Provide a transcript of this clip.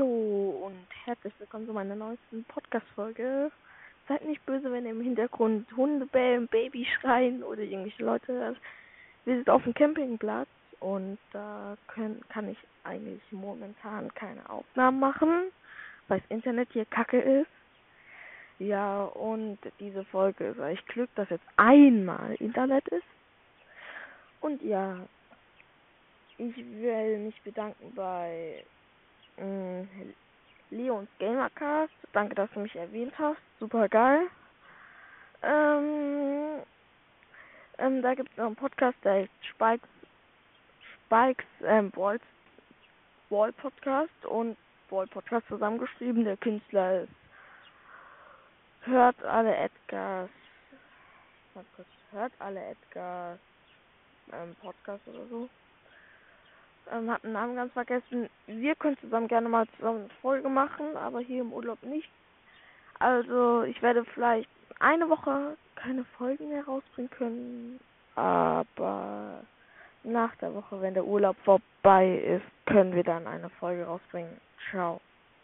Hallo und herzlich willkommen zu meiner neuesten Podcast-Folge. Seid nicht böse, wenn ihr im Hintergrund Hunde bellen, Baby schreien oder irgendwelche Leute hört. Wir sind auf dem Campingplatz und da können, kann ich eigentlich momentan keine Aufnahmen machen, weil das Internet hier kacke ist. Ja, und diese Folge ist echt Glück, dass jetzt einmal Internet ist. Und ja, ich will mich bedanken bei äh, Leons Gamercast. Danke, dass du mich erwähnt hast. Super geil. Ähm, ähm, da gibt es noch einen Podcast, der heißt Spikes, Spikes ähm, Balls, Ball Podcast und Ball Podcast zusammengeschrieben. Der Künstler ist Hört alle Edgars. Hört alle Edgars ähm, Podcast oder so ähm, hab den Namen ganz vergessen. Wir können zusammen gerne mal zusammen eine Folge machen, aber hier im Urlaub nicht. Also ich werde vielleicht eine Woche keine Folgen mehr rausbringen können, aber nach der Woche, wenn der Urlaub vorbei ist, können wir dann eine Folge rausbringen. Ciao.